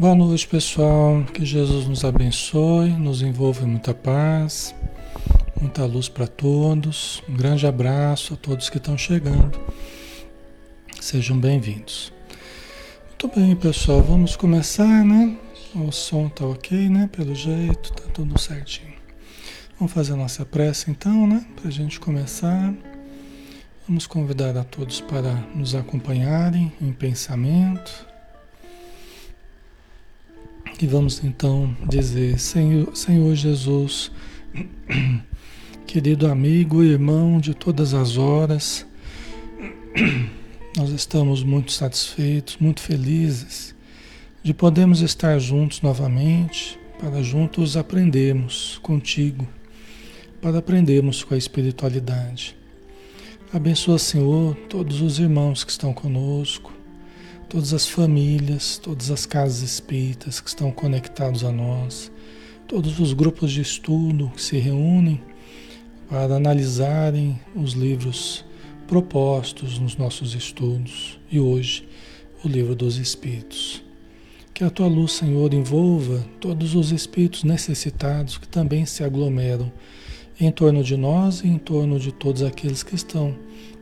Boa noite, pessoal. Que Jesus nos abençoe, nos envolva em muita paz, muita luz para todos. Um grande abraço a todos que estão chegando. Sejam bem-vindos. Muito bem, pessoal. Vamos começar, né? O som tá ok, né? Pelo jeito, tá tudo certinho. Vamos fazer a nossa prece então, né? Para a gente começar. Vamos convidar a todos para nos acompanharem em pensamento. E vamos então dizer: Senhor, Senhor Jesus, querido amigo e irmão de todas as horas, nós estamos muito satisfeitos, muito felizes de podermos estar juntos novamente, para juntos aprendermos contigo, para aprendermos com a espiritualidade. Abençoa, Senhor, todos os irmãos que estão conosco, todas as famílias, todas as casas espíritas que estão conectados a nós, todos os grupos de estudo que se reúnem para analisarem os livros propostos nos nossos estudos e hoje o livro dos Espíritos. Que a tua luz, Senhor, envolva todos os espíritos necessitados que também se aglomeram em torno de nós e em torno de todos aqueles que estão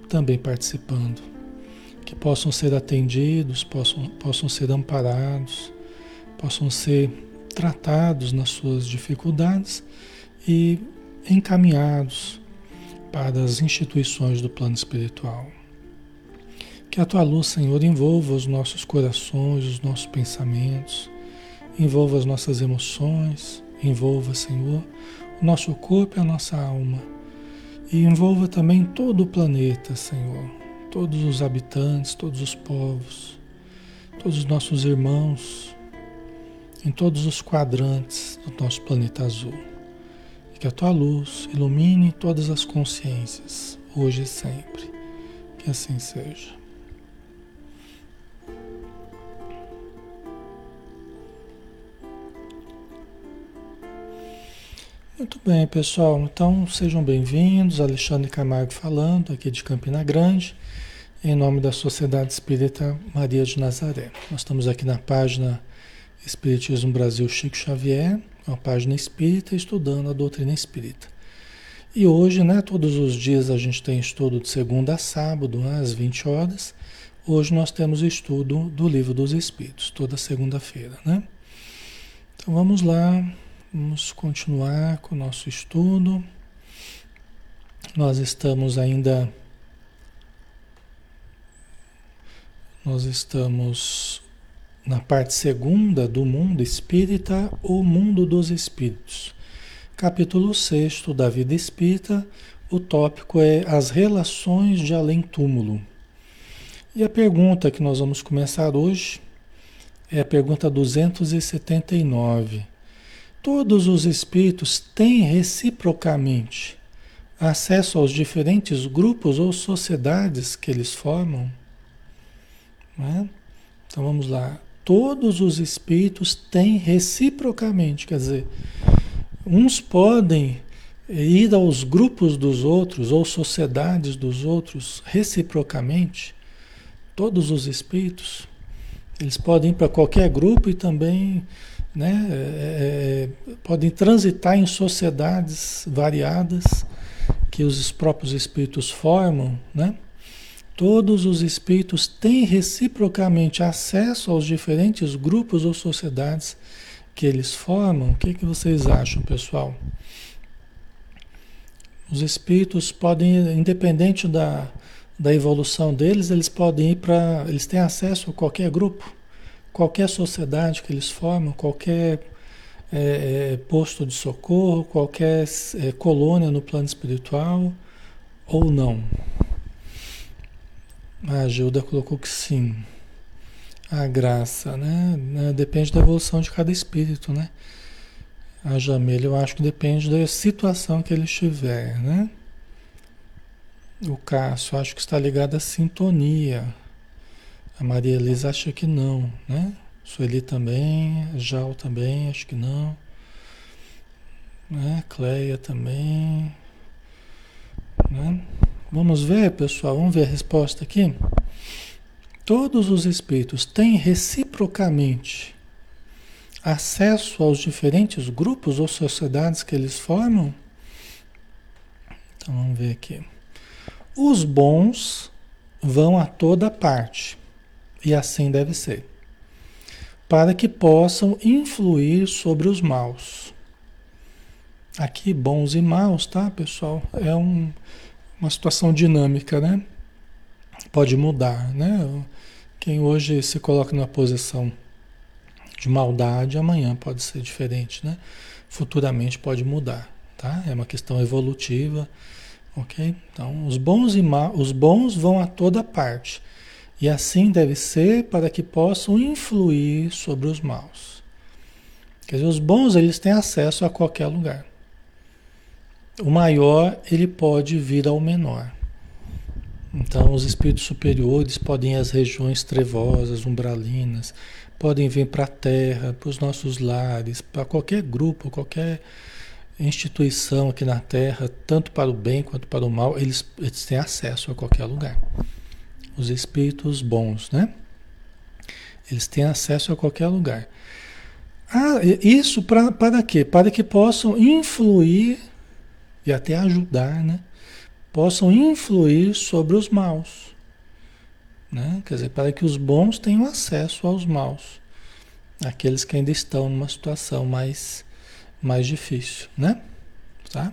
também participando que possam ser atendidos, possam, possam ser amparados, possam ser tratados nas suas dificuldades e encaminhados para as instituições do plano espiritual. Que a tua luz, Senhor, envolva os nossos corações, os nossos pensamentos, envolva as nossas emoções, envolva, Senhor, o nosso corpo e a nossa alma. E envolva também todo o planeta, Senhor, todos os habitantes, todos os povos, todos os nossos irmãos, em todos os quadrantes do nosso planeta azul. E que a tua luz ilumine todas as consciências, hoje e sempre. Que assim seja. Muito bem, pessoal. Então sejam bem-vindos. Alexandre Camargo falando, aqui de Campina Grande em nome da Sociedade Espírita Maria de Nazaré. Nós estamos aqui na página Espiritismo Brasil Chico Xavier, uma página espírita, estudando a doutrina espírita. E hoje, né, todos os dias a gente tem estudo de segunda a sábado, às 20 horas. Hoje nós temos estudo do Livro dos Espíritos, toda segunda-feira, né? Então vamos lá, vamos continuar com o nosso estudo. Nós estamos ainda Nós estamos na parte segunda do mundo espírita, o mundo dos espíritos. Capítulo 6 da vida espírita, o tópico é as relações de além-túmulo. E a pergunta que nós vamos começar hoje é a pergunta 279. Todos os espíritos têm reciprocamente acesso aos diferentes grupos ou sociedades que eles formam? Né? Então vamos lá. Todos os espíritos têm reciprocamente, quer dizer, uns podem ir aos grupos dos outros ou sociedades dos outros reciprocamente. Todos os espíritos, eles podem ir para qualquer grupo e também né, é, é, podem transitar em sociedades variadas que os próprios espíritos formam, né? Todos os espíritos têm reciprocamente acesso aos diferentes grupos ou sociedades que eles formam. O que, que vocês acham, pessoal? Os espíritos podem, independente da, da evolução deles, eles podem ir para. Eles têm acesso a qualquer grupo, qualquer sociedade que eles formam, qualquer é, é posto de socorro, qualquer é, colônia no plano espiritual, ou não? A Gilda colocou que sim. A graça, né? né? Depende da evolução de cada espírito, né? A Jamila, eu acho que depende da situação que ele estiver, né? O Cássio, acho que está ligado à sintonia. A Maria Elisa acha que não, né? Sueli também, Jal também, acho que não. Né? Cleia também. Né? Vamos ver, pessoal, vamos ver a resposta aqui. Todos os espíritos têm reciprocamente acesso aos diferentes grupos ou sociedades que eles formam? Então vamos ver aqui. Os bons vão a toda parte, e assim deve ser, para que possam influir sobre os maus. Aqui, bons e maus, tá, pessoal? É um, uma situação dinâmica, né? Pode mudar, né? Quem hoje se coloca numa posição de maldade, amanhã pode ser diferente, né? Futuramente pode mudar, tá? É uma questão evolutiva, ok? Então, os bons e ma os bons vão a toda parte e assim deve ser para que possam influir sobre os maus. Quer dizer, os bons eles têm acesso a qualquer lugar. O maior ele pode vir ao menor. Então, os espíritos superiores podem ir às regiões trevosas, umbralinas, podem vir para a Terra, para os nossos lares, para qualquer grupo, qualquer instituição aqui na Terra, tanto para o bem quanto para o mal, eles, eles têm acesso a qualquer lugar. Os espíritos bons, né? Eles têm acesso a qualquer lugar. Ah, isso pra, para quê? Para que possam influir e até ajudar, né? Possam influir sobre os maus. Né? Quer dizer, para que os bons tenham acesso aos maus, aqueles que ainda estão numa situação mais, mais difícil, né? Tá?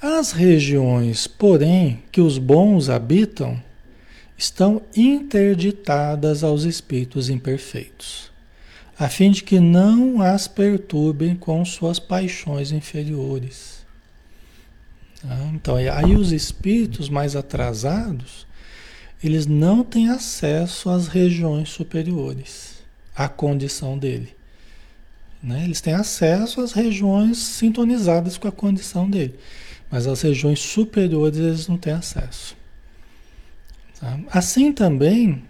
As regiões, porém, que os bons habitam, estão interditadas aos espíritos imperfeitos, a fim de que não as perturbem com suas paixões inferiores. Tá? Então, aí os espíritos mais atrasados, eles não têm acesso às regiões superiores, à condição dele. Né? Eles têm acesso às regiões sintonizadas com a condição dele, mas as regiões superiores eles não têm acesso. Tá? Assim também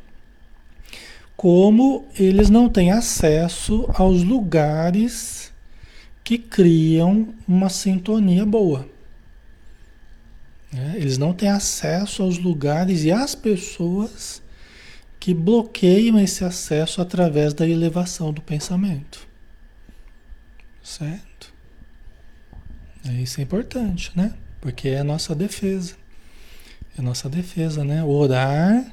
como eles não têm acesso aos lugares que criam uma sintonia boa. Né? Eles não têm acesso aos lugares e às pessoas que bloqueiam esse acesso através da elevação do pensamento. Certo? Isso é importante, né? Porque é a nossa defesa. É a nossa defesa, né? Orar,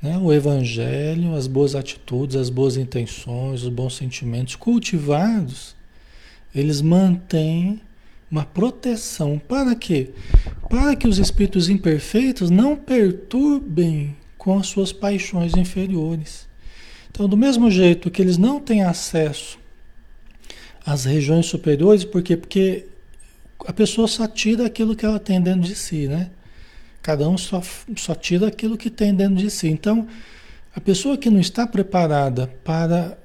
né? o evangelho, as boas atitudes, as boas intenções, os bons sentimentos cultivados, eles mantêm uma proteção. Para quê? Para que os espíritos imperfeitos não perturbem com as suas paixões inferiores. Então, do mesmo jeito que eles não têm acesso às regiões superiores, por quê? Porque a pessoa só tira aquilo que ela tem dentro de si, né? Cada um só, só tira aquilo que tem dentro de si. Então, a pessoa que não está preparada para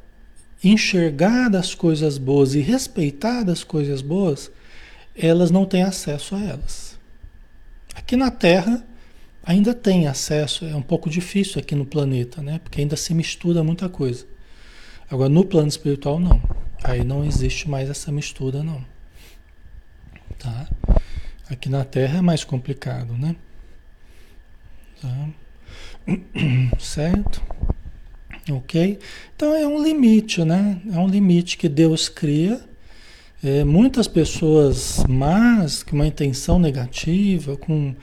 enxergar as coisas boas e respeitar as coisas boas, elas não têm acesso a elas. Aqui na Terra ainda tem acesso, é um pouco difícil aqui no planeta, né? Porque ainda se mistura muita coisa. Agora no plano espiritual não. Aí não existe mais essa mistura não. Tá? Aqui na Terra é mais complicado, né? Tá? Certo? Ok? Então é um limite, né? É um limite que Deus cria é, muitas pessoas más, com uma intenção negativa, com,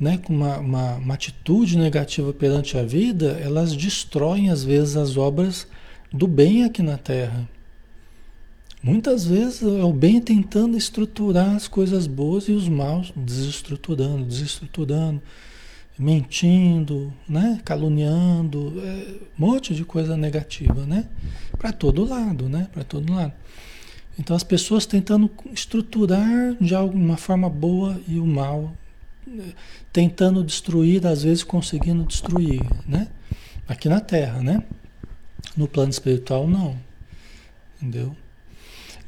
né, com uma, uma, uma atitude negativa perante a vida, elas destroem às vezes as obras do bem aqui na Terra. Muitas vezes é o bem tentando estruturar as coisas boas e os maus desestruturando, desestruturando, mentindo, né? caluniando, é, um monte de coisa negativa, né? Para todo lado, né? Para todo lado. Então as pessoas tentando estruturar de alguma forma boa e o mal, né, tentando destruir, às vezes conseguindo destruir, né? Aqui na Terra, né? No plano espiritual não. Entendeu?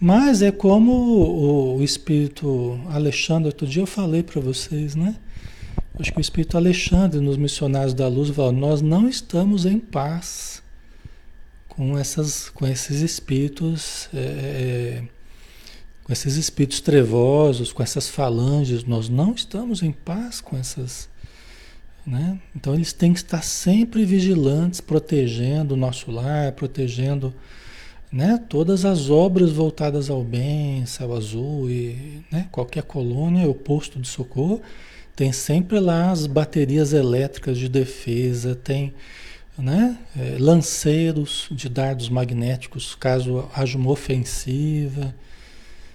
Mas é como o, o espírito Alexandre, outro dia eu falei para vocês, né? Acho que o espírito Alexandre nos missionários da luz falou: "Nós não estamos em paz com, essas, com esses espíritos, é, é, com esses espíritos trevosos, com essas falanges, nós não estamos em paz com essas. Né? Então eles têm que estar sempre vigilantes, protegendo o nosso lar, protegendo né? Todas as obras voltadas ao bem, céu azul e né? qualquer colônia ou posto de socorro, tem sempre lá as baterias elétricas de defesa, tem né? É, lanceiros de dardos magnéticos, caso haja uma ofensiva.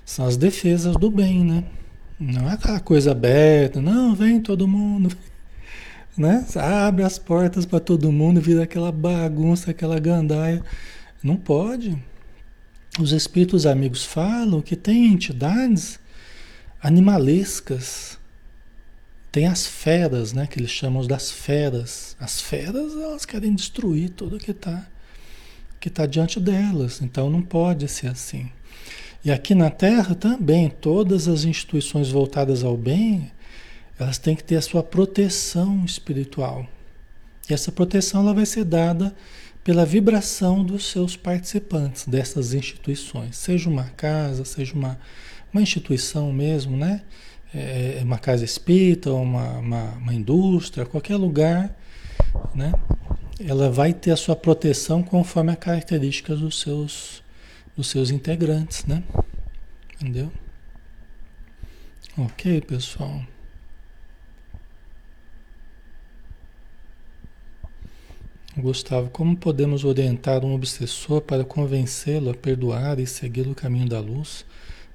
São as defesas do bem, né? Não é aquela coisa aberta, não, vem todo mundo. Né? Abre as portas para todo mundo, vira aquela bagunça, aquela gandaia. Não pode. Os espíritos amigos falam que tem entidades animalescas, tem as feras, né, que eles chamam das feras. As feras, elas querem destruir tudo que está que tá diante delas. Então não pode ser assim. E aqui na Terra também, todas as instituições voltadas ao bem, elas têm que ter a sua proteção espiritual. E essa proteção ela vai ser dada pela vibração dos seus participantes dessas instituições, seja uma casa, seja uma, uma instituição mesmo, né? É, uma casa espírita, uma, uma, uma indústria, qualquer lugar, né? Ela vai ter a sua proteção conforme as características dos seus, dos seus integrantes, né? Entendeu? Ok, pessoal. Gustavo, como podemos orientar um obsessor para convencê-lo a perdoar e seguir o caminho da luz?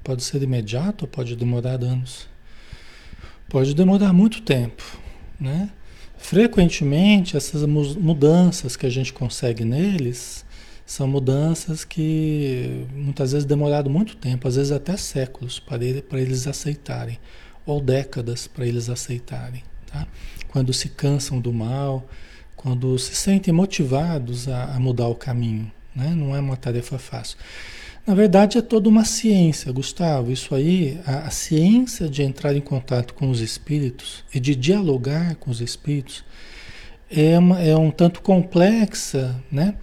Pode ser imediato ou pode demorar anos? Pode demorar muito tempo, né? Frequentemente, essas mudanças que a gente consegue neles são mudanças que muitas vezes demoraram muito tempo, às vezes até séculos, para, ele, para eles aceitarem, ou décadas para eles aceitarem. Tá? Quando se cansam do mal, quando se sentem motivados a, a mudar o caminho. Né? Não é uma tarefa fácil. Na verdade, é toda uma ciência, Gustavo. Isso aí, a, a, ciência de entrar em contato com os espíritos e de dialogar com os espíritos é, uma, é um tanto complexa, né?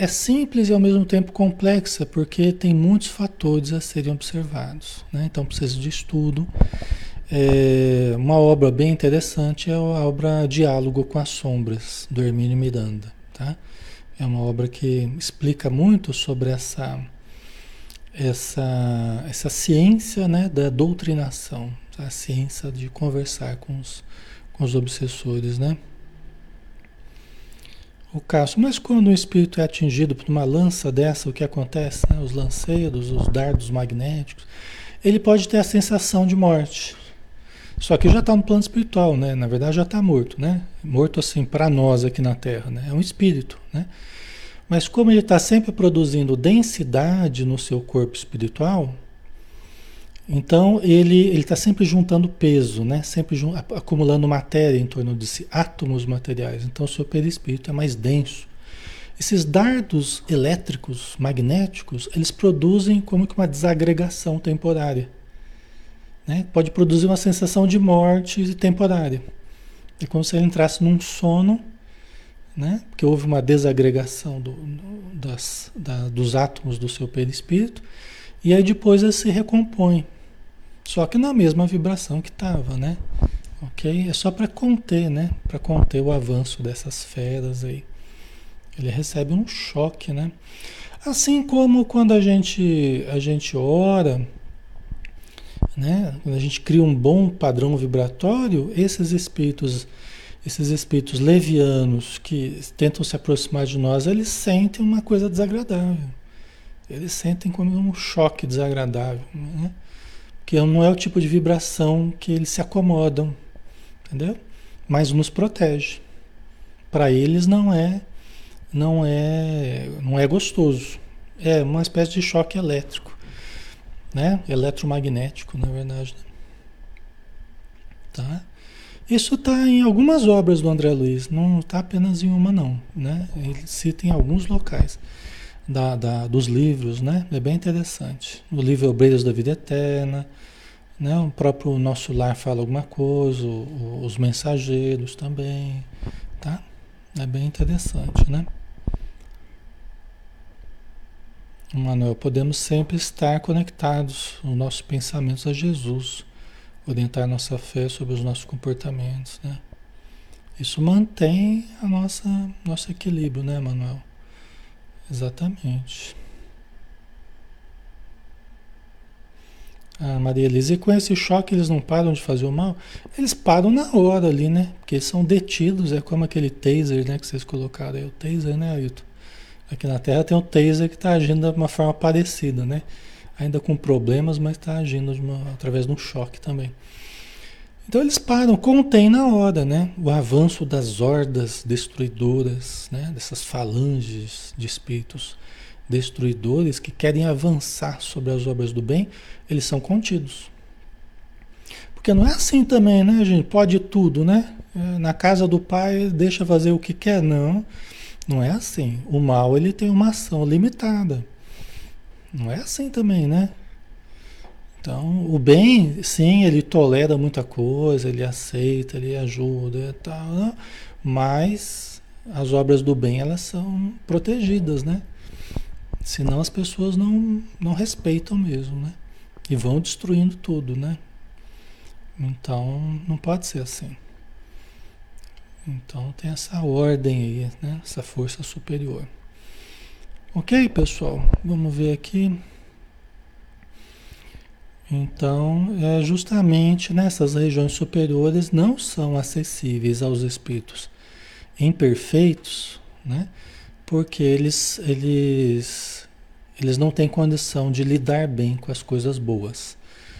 É simples e ao mesmo tempo complexa, porque tem muitos fatores a serem observados. Né? Então precisa de estudo. É, uma obra bem interessante é a obra Diálogo com as Sombras, do Hermínio Miranda. Tá? É uma obra que explica muito sobre essa, essa, essa ciência né, da doutrinação, a ciência de conversar com os, com os obsessores. Né? O Cássio, mas quando o espírito é atingido por uma lança dessa, o que acontece? Né? Os lanceiros, os dardos magnéticos, ele pode ter a sensação de morte. Só que já está no plano espiritual, né? Na verdade já está morto, né? Morto assim para nós aqui na Terra, né? É um espírito, né? Mas como ele está sempre produzindo densidade no seu corpo espiritual, então ele está sempre juntando peso, né? Sempre jun acumulando matéria em torno de si, átomos materiais. Então o seu perispírito é mais denso. Esses dardos elétricos, magnéticos, eles produzem como que uma desagregação temporária. Né? Pode produzir uma sensação de morte temporária. É como se ele entrasse num sono, né? porque houve uma desagregação do, das, da, dos átomos do seu perispírito, e aí depois ele se recompõe. Só que na mesma vibração que estava, né? Ok? É só para conter, né? Para conter o avanço dessas feras aí. Ele recebe um choque, né? Assim como quando a gente, a gente ora, né? Quando a gente cria um bom padrão vibratório, esses espíritos, esses espíritos levianos que tentam se aproximar de nós, eles sentem uma coisa desagradável. Eles sentem como um choque desagradável, né? Que não é o tipo de vibração que eles se acomodam, entendeu? Mas nos protege. Para eles não é não é não é gostoso. É uma espécie de choque elétrico né? Eletromagnético, na verdade. Né? Tá? Isso está em algumas obras do André Luiz, não está apenas em uma não, né? Ele cita em alguns locais da, da, dos livros, né? É bem interessante. O livro Obreiros da Vida Eterna, né? O próprio Nosso Lar fala alguma coisa, o, os Mensageiros também, tá? É bem interessante, né? Manuel, podemos sempre estar conectados os nossos pensamentos a Jesus, orientar nossa fé sobre os nossos comportamentos, né? Isso mantém a nossa nosso equilíbrio, né, Manuel? Exatamente. A Maria Elisa, e com esse choque eles não param de fazer o mal? Eles param na hora ali, né? Porque são detidos, é como aquele taser, né? Que vocês colocaram aí, o taser, né, Ailton? Aqui na Terra tem o taser que está agindo de uma forma parecida, né? Ainda com problemas, mas está agindo uma, através de um choque também. Então eles param, contém na hora, né? O avanço das hordas destruidoras, né? Dessas falanges de espíritos destruidores que querem avançar sobre as obras do bem, eles são contidos. Porque não é assim também, né, gente? Pode tudo, né? É, na casa do pai deixa fazer o que quer, não. Não é assim. O mal ele tem uma ação limitada. Não é assim também, né? Então, o bem, sim, ele tolera muita coisa, ele aceita, ele ajuda e tal, né? mas as obras do bem, elas são protegidas, né? Senão as pessoas não, não respeitam mesmo, né? E vão destruindo tudo, né? Então, não pode ser assim. Então, tem essa ordem aí, né? Essa força superior. Ok, pessoal? Vamos ver aqui. Então, é justamente nessas regiões superiores não são acessíveis aos espíritos imperfeitos, né? Porque eles, eles, eles não têm condição de lidar bem com as coisas boas.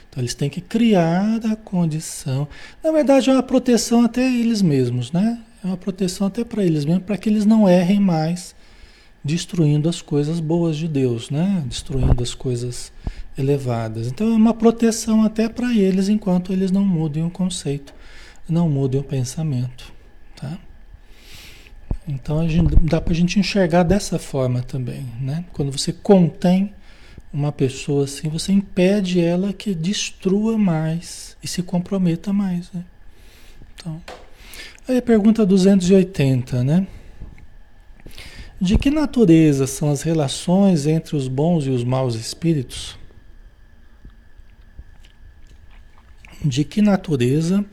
Então, eles têm que criar a condição. Na verdade, é uma proteção até eles mesmos, né? É uma proteção até para eles mesmos, para que eles não errem mais, destruindo as coisas boas de Deus, né? Destruindo as coisas elevadas. Então é uma proteção até para eles enquanto eles não mudem o conceito, não mudem o pensamento, tá? Então a gente, dá para a gente enxergar dessa forma também, né? Quando você contém uma pessoa assim, você impede ela que destrua mais e se comprometa mais, né? Então, aí a pergunta 280, né? De que natureza são as relações entre os bons e os maus espíritos? de que natureza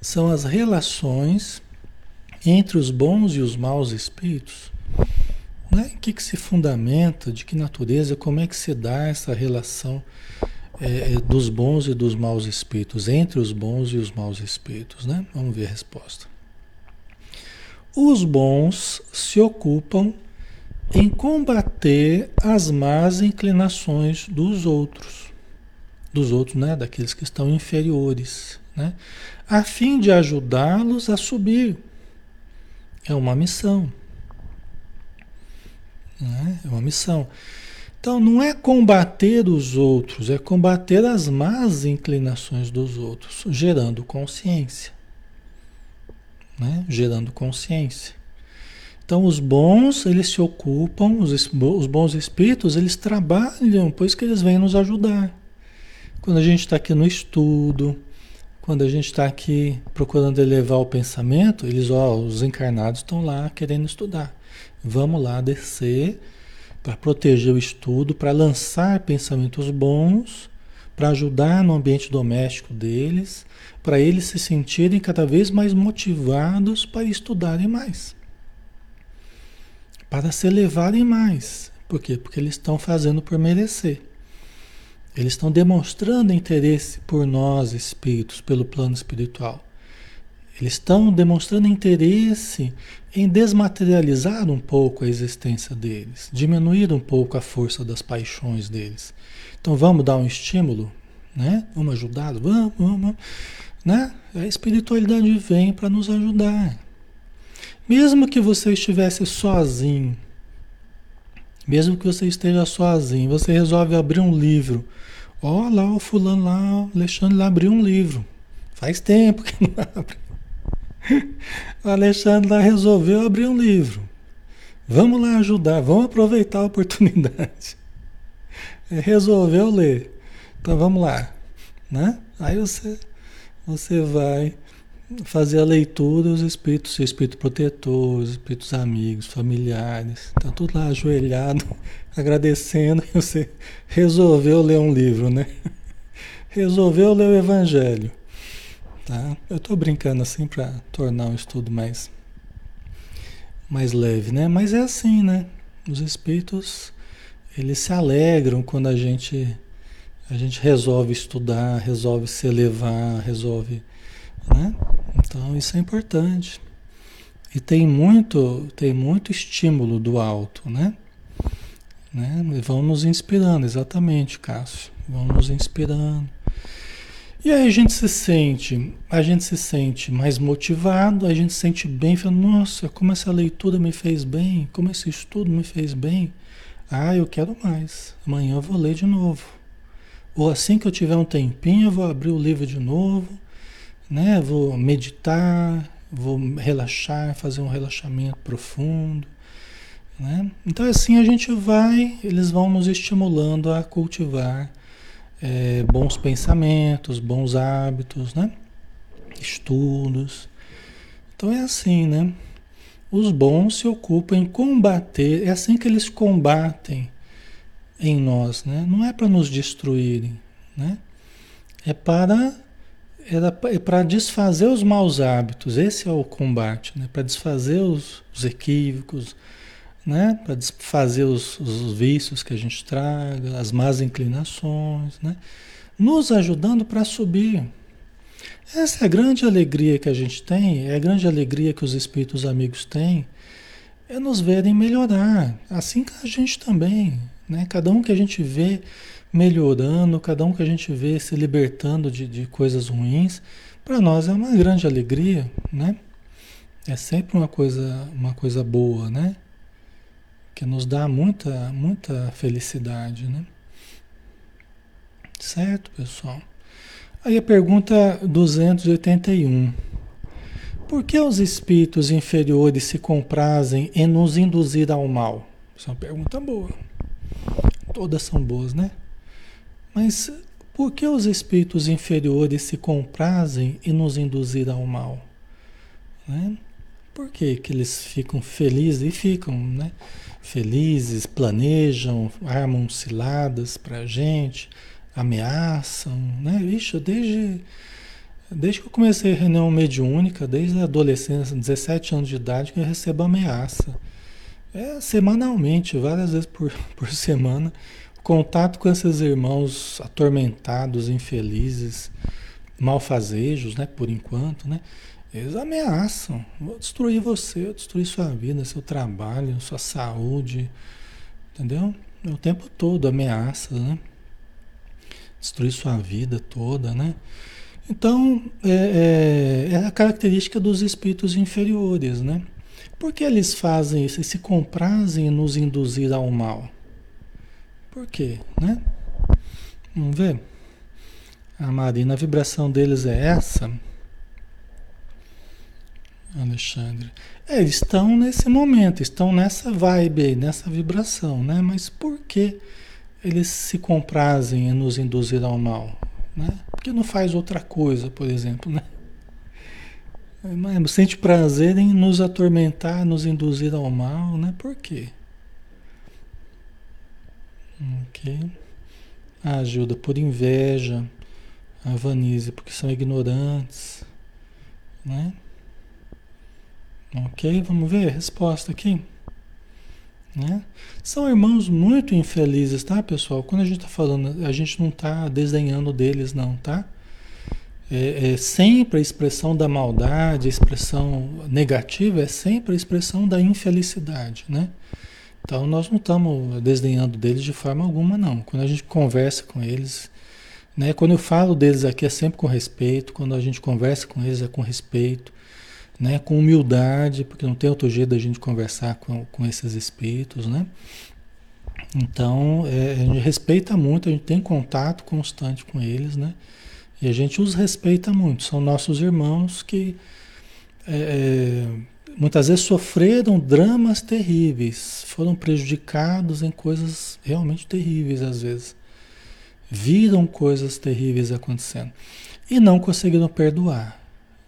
são as relações entre os bons e os maus espíritos? Né? O que, que se fundamenta, de que natureza, como é que se dá essa relação é, é, dos bons e dos maus espíritos, entre os bons e os maus espíritos? Né? Vamos ver a resposta. Os bons se ocupam em combater as más inclinações dos outros dos outros, né, daqueles que estão inferiores, né, a fim de ajudá-los a subir. É uma missão. Né? É uma missão. Então não é combater os outros, é combater as más inclinações dos outros, gerando consciência. Né? Gerando consciência. Então os bons, eles se ocupam, os, os bons espíritos, eles trabalham, pois que eles vêm nos ajudar. Quando a gente está aqui no estudo, quando a gente está aqui procurando elevar o pensamento, eles, ó, os encarnados estão lá querendo estudar. Vamos lá descer para proteger o estudo, para lançar pensamentos bons, para ajudar no ambiente doméstico deles, para eles se sentirem cada vez mais motivados para estudarem mais. Para se elevarem mais. Por quê? Porque eles estão fazendo por merecer. Eles estão demonstrando interesse por nós, espíritos, pelo plano espiritual. Eles estão demonstrando interesse em desmaterializar um pouco a existência deles, diminuir um pouco a força das paixões deles. Então vamos dar um estímulo, né? Vamos ajudá-los, vamos, vamos, né? A espiritualidade vem para nos ajudar. Mesmo que você estivesse sozinho, mesmo que você esteja sozinho, você resolve abrir um livro Ó, lá o fulano lá, o Alexandre lá abriu um livro. Faz tempo que não abre. O Alexandre lá resolveu abrir um livro. Vamos lá ajudar, vamos aproveitar a oportunidade. Resolveu ler. Então vamos lá. Né? Aí você, você vai fazer a leitura, os espíritos, seu espírito protetor, os espíritos amigos, familiares, tá tudo lá ajoelhado, agradecendo que você resolveu ler um livro, né? Resolveu ler o Evangelho. Tá? Eu estou brincando assim para tornar o estudo mais, mais leve, né? Mas é assim, né? Os espíritos, eles se alegram quando a gente A gente resolve estudar, resolve se elevar, resolve. Né? Então isso é importante. E tem muito, tem muito estímulo do alto, né? né? Vão nos inspirando, exatamente, Cássio. Vão nos inspirando. E aí a gente se sente, a gente se sente mais motivado, a gente se sente bem, falando, nossa, como essa leitura me fez bem, como esse estudo me fez bem. Ah, eu quero mais. Amanhã eu vou ler de novo. Ou assim que eu tiver um tempinho, eu vou abrir o livro de novo, né? Vou meditar, vou relaxar, fazer um relaxamento profundo, né? Então assim a gente vai, eles vão nos estimulando a cultivar é, bons pensamentos, bons hábitos, né? Estudos. Então é assim, né? Os bons se ocupam em combater, é assim que eles combatem em nós, né? Não é para nos destruírem, né? É para é para desfazer os maus hábitos. Esse é o combate, né? Para desfazer os, os equívocos, né? Para desfazer os, os, vícios que a gente traga, as más inclinações, né? Nos ajudando para subir. Essa é a grande alegria que a gente tem, é a grande alegria que os espíritos amigos têm, é nos verem melhorar, assim que a gente também, né? Cada um que a gente vê melhorando, cada um que a gente vê se libertando de, de coisas ruins, para nós é uma grande alegria, né? É sempre uma coisa, uma coisa boa, né? que nos dá muita, muita felicidade, né? Certo, pessoal? Aí a pergunta 281. Por que os espíritos inferiores se comprazem em nos induzir ao mal? Essa é uma pergunta boa. Todas são boas, né? Mas por que os espíritos inferiores se comprazem em nos induzir ao mal? Né? Por que, que eles ficam felizes e ficam, né? felizes, planejam, armam ciladas para a gente, ameaçam, né? Ixi, desde, desde que eu comecei a reunião mediúnica, desde a adolescência, 17 anos de idade, que eu recebo ameaça. É semanalmente, várias vezes por, por semana, contato com esses irmãos atormentados, infelizes, malfazejos, né? Por enquanto, né? Eles ameaçam. Vou destruir você, vou destruir sua vida, seu trabalho, sua saúde. Entendeu? O tempo todo ameaças, né? Destruir sua vida toda, né? Então, é, é, é, a característica dos espíritos inferiores, né? Por que eles fazem isso? Eles se comprazem em nos induzir ao mal. Por quê, né? Vamos ver? A Marina, a vibração deles é essa. Alexandre. É, eles estão nesse momento, estão nessa vibe, nessa vibração, né? Mas por que eles se comprazem em nos induzir ao mal? Né? Porque não faz outra coisa, por exemplo, né? Mas sente prazer em nos atormentar, nos induzir ao mal, né? Por quê? Ok. Ah, ajuda por inveja, a Vanise, porque são ignorantes, né? Ok, vamos ver a resposta aqui. Né? São irmãos muito infelizes, tá, pessoal? Quando a gente está falando, a gente não está desenhando deles, não, tá? É, é, sempre a expressão da maldade, a expressão negativa é sempre a expressão da infelicidade, né? Então nós não estamos desdenhando deles de forma alguma, não. Quando a gente conversa com eles, né? Quando eu falo deles aqui é sempre com respeito, quando a gente conversa com eles é com respeito né, com humildade, porque não tem outro jeito da gente conversar com, com esses espíritos, né? Então, é, a gente respeita muito, a gente tem contato constante com eles, né? E a gente os respeita muito, são nossos irmãos que é, é muitas vezes sofreram dramas terríveis, foram prejudicados em coisas realmente terríveis às vezes. Viram coisas terríveis acontecendo e não conseguiram perdoar.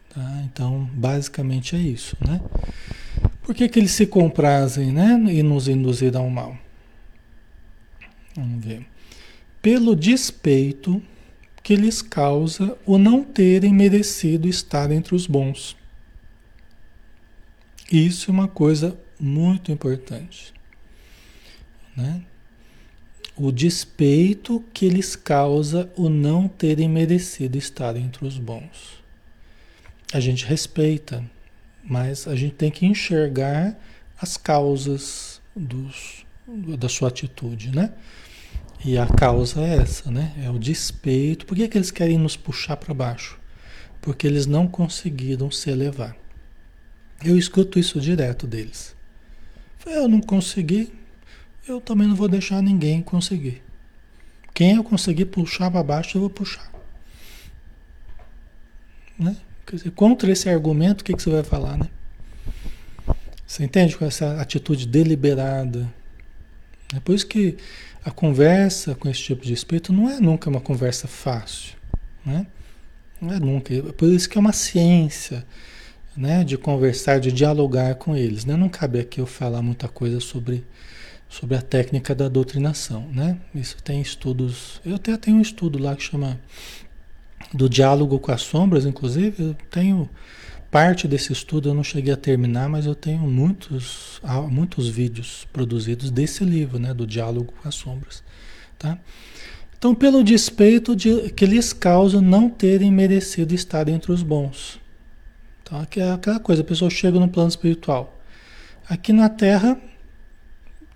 Tá? Então, basicamente é isso, né? Por que, que eles se comprazem né? e nos induzir ao mal? Vamos ver. Pelo despeito que lhes causa o não terem merecido estar entre os bons. Isso é uma coisa muito importante. Né? o despeito que lhes causa o não terem merecido estar entre os bons. A gente respeita, mas a gente tem que enxergar as causas dos, da sua atitude, né? E a causa é essa, né? É o despeito. Por que, que eles querem nos puxar para baixo? Porque eles não conseguiram se elevar. Eu escuto isso direto deles. Eu não consegui, eu também não vou deixar ninguém conseguir. Quem eu conseguir puxar para baixo, eu vou puxar. Né? Dizer, contra esse argumento, o que, que você vai falar, né? Você entende com essa atitude deliberada? É por isso que a conversa com esse tipo de espírito não é nunca uma conversa fácil, né? Não é nunca. Por isso que é uma ciência, né? De conversar, de dialogar com eles, né? Não cabe aqui eu falar muita coisa sobre sobre a técnica da doutrinação, né? Isso tem estudos, eu até tenho um estudo lá que chama do diálogo com as sombras, inclusive, eu tenho parte desse estudo eu não cheguei a terminar, mas eu tenho muitos muitos vídeos produzidos desse livro, né, do diálogo com as sombras, tá? Então, pelo despeito de, que lhes causa não terem merecido estar entre os bons. Então, é aquela coisa, a pessoa chega no plano espiritual. Aqui na Terra,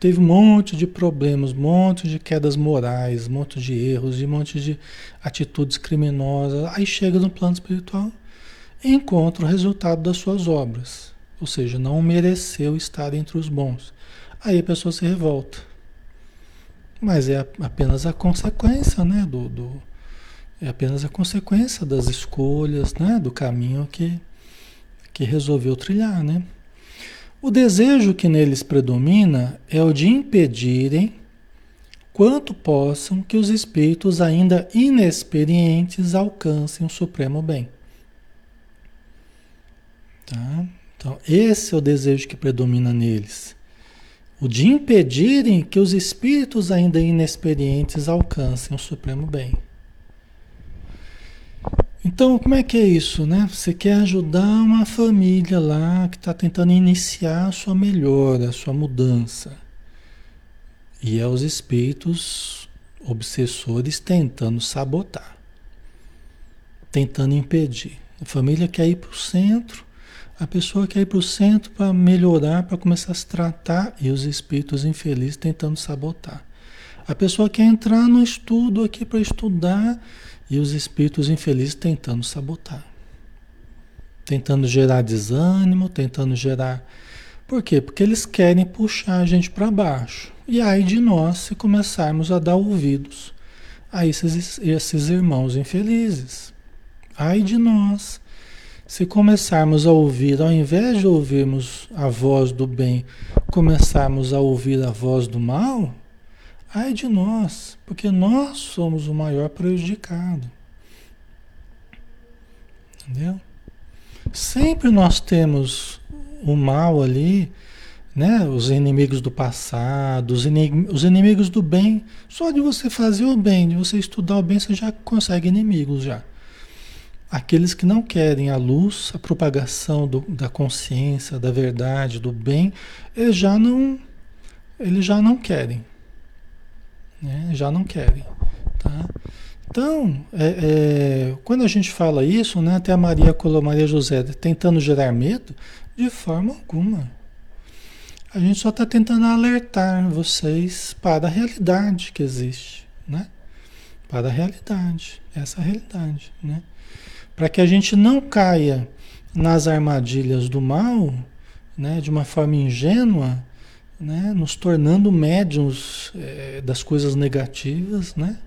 teve um monte de problemas, um monte de quedas morais, um monte de erros, um monte de atitudes criminosas. Aí chega no plano espiritual encontra o resultado das suas obras. Ou seja, não mereceu estar entre os bons. Aí a pessoa se revolta. Mas é apenas a consequência, né? Do, do, é apenas a consequência das escolhas, né? Do caminho que, que resolveu trilhar, né? O desejo que neles predomina é o de impedirem, quanto possam, que os espíritos ainda inexperientes alcancem o supremo bem. Tá? Então, esse é o desejo que predomina neles. O de impedirem que os espíritos ainda inexperientes alcancem o supremo bem. Então, como é que é isso, né? Você quer ajudar uma família lá que está tentando iniciar a sua melhora, a sua mudança. E é os espíritos obsessores tentando sabotar, tentando impedir. A família quer ir para o centro, a pessoa quer ir para o centro para melhorar, para começar a se tratar, e os espíritos infelizes tentando sabotar. A pessoa quer entrar no estudo aqui para estudar e os espíritos infelizes tentando sabotar. Tentando gerar desânimo, tentando gerar. Por quê? Porque eles querem puxar a gente para baixo. E aí de nós se começarmos a dar ouvidos a esses, esses irmãos infelizes. Ai de nós se começarmos a ouvir, ao invés de ouvirmos a voz do bem, começarmos a ouvir a voz do mal, Ai de nós, porque nós somos o maior prejudicado. Entendeu? Sempre nós temos o mal ali, né? Os inimigos do passado, os, os inimigos do bem. Só de você fazer o bem, de você estudar o bem, você já consegue inimigos já. Aqueles que não querem a luz, a propagação do, da consciência, da verdade, do bem, eles já não, eles já não querem né? já não querem. Tá? Então, é, é, quando a gente fala isso, né, até a Maria Maria José tentando gerar medo, de forma alguma. A gente só está tentando alertar vocês para a realidade que existe, né? Para a realidade, essa realidade, né? Para que a gente não caia nas armadilhas do mal, né, de uma forma ingênua, né, nos tornando médiums é, das coisas negativas, né,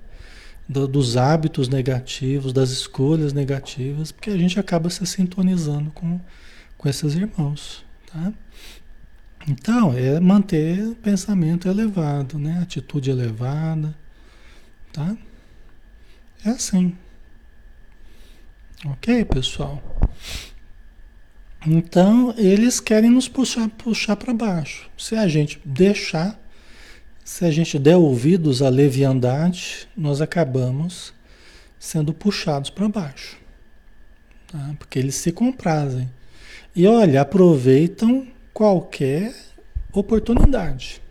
do, dos hábitos negativos, das escolhas negativas, porque a gente acaba se sintonizando com, com esses irmãos. Tá? Então, é manter o pensamento elevado, né, atitude elevada. Tá? É assim. Ok, pessoal? Então, eles querem nos puxar, puxar para baixo. Se a gente deixar, se a gente der ouvidos à leviandade, nós acabamos sendo puxados para baixo. Tá? Porque eles se comprazem. E olha, aproveitam qualquer oportunidade.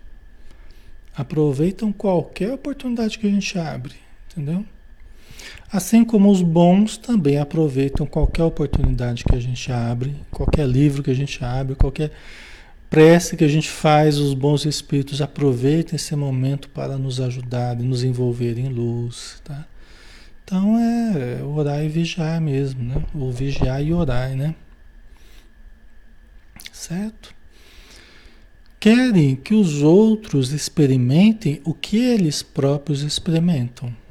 aproveitam qualquer oportunidade que a gente abre, entendeu? Assim como os bons também aproveitam qualquer oportunidade que a gente abre, qualquer livro que a gente abre, qualquer prece que a gente faz, os bons espíritos aproveitam esse momento para nos ajudar, nos envolver em luz, tá? Então é orar e vigiar mesmo, né? Ou vigiar e orar, né? Certo? Querem que os outros experimentem o que eles próprios experimentam.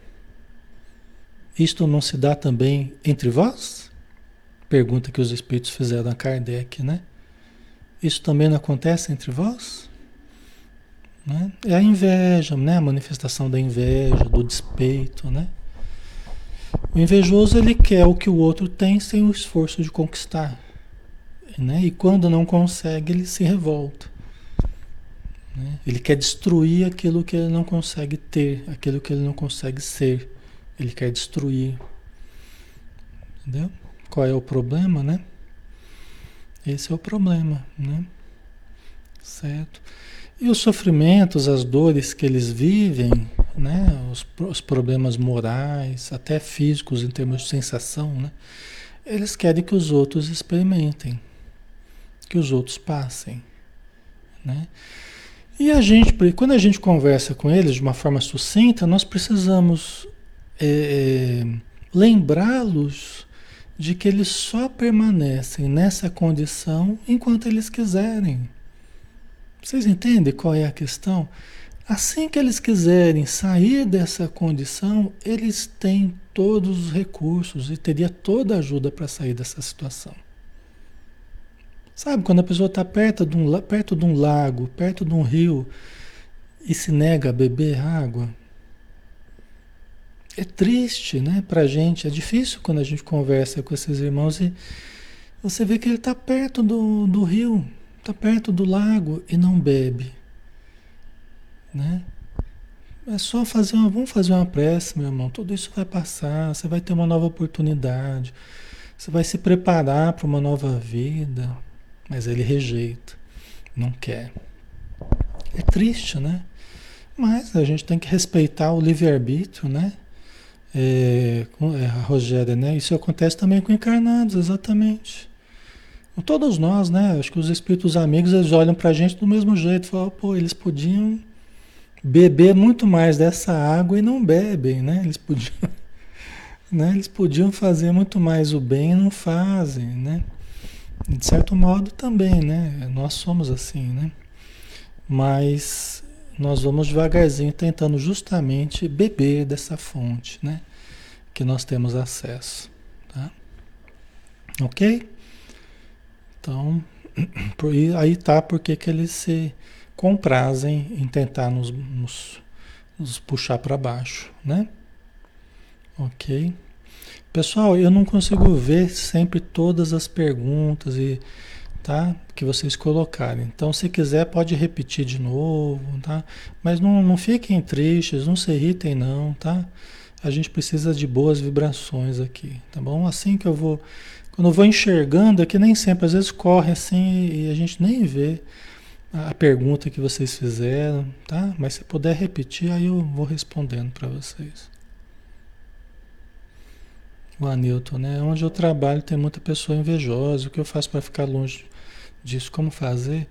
Isto não se dá também entre vós? Pergunta que os espíritos fizeram a Kardec, né? Isso também não acontece entre vós? Né? É a inveja, né? A manifestação da inveja, do despeito, né? O invejoso ele quer o que o outro tem sem o esforço de conquistar, né? E quando não consegue ele se revolta. Né? Ele quer destruir aquilo que ele não consegue ter, aquilo que ele não consegue ser. Ele quer destruir. Entendeu? Qual é o problema, né? Esse é o problema, né? Certo? E os sofrimentos, as dores que eles vivem, né? Os, os problemas morais, até físicos em termos de sensação, né? Eles querem que os outros experimentem, que os outros passem, né? E a gente, quando a gente conversa com eles de uma forma sucinta, nós precisamos é, é, lembrá-los de que eles só permanecem nessa condição enquanto eles quiserem. Vocês entendem qual é a questão? Assim que eles quiserem sair dessa condição, eles têm todos os recursos e teria toda a ajuda para sair dessa situação. Sabe, quando a pessoa está perto, de um, perto de um lago, perto de um rio e se nega a beber água, é triste, né, pra gente, é difícil quando a gente conversa com esses irmãos e você vê que ele está perto do, do rio, está perto do lago e não bebe, né? É só fazer uma, vamos fazer uma prece, meu irmão, tudo isso vai passar, você vai ter uma nova oportunidade, você vai se preparar para uma nova vida, mas ele rejeita, não quer. É triste, né? Mas a gente tem que respeitar o livre-arbítrio, né? É, é, a Rogéria, né? Isso acontece também com encarnados, exatamente. Todos nós, né? Acho que os espíritos amigos eles olham para a gente do mesmo jeito, falam, pô, eles podiam beber muito mais dessa água e não bebem, né? Eles podiam, né? Eles podiam fazer muito mais o bem e não fazem, né? De certo modo também, né? Nós somos assim, né? Mas nós vamos devagarzinho tentando justamente beber dessa fonte, né? Que nós temos acesso, tá? Ok? Então, por, aí tá porque que eles se comprazem em tentar nos, nos, nos puxar para baixo, né? Ok? Pessoal, eu não consigo ver sempre todas as perguntas e tá? Que vocês colocarem. Então, se quiser, pode repetir de novo, tá? Mas não, não fiquem tristes, não se irritem não, tá? A gente precisa de boas vibrações aqui, tá bom? Assim que eu vou, quando eu vou enxergando aqui, nem sempre, às vezes corre assim e a gente nem vê a pergunta que vocês fizeram, tá? Mas se puder repetir, aí eu vou respondendo para vocês. O Anilton, né? Onde eu trabalho tem muita pessoa invejosa. O que eu faço para ficar longe disso, como fazer,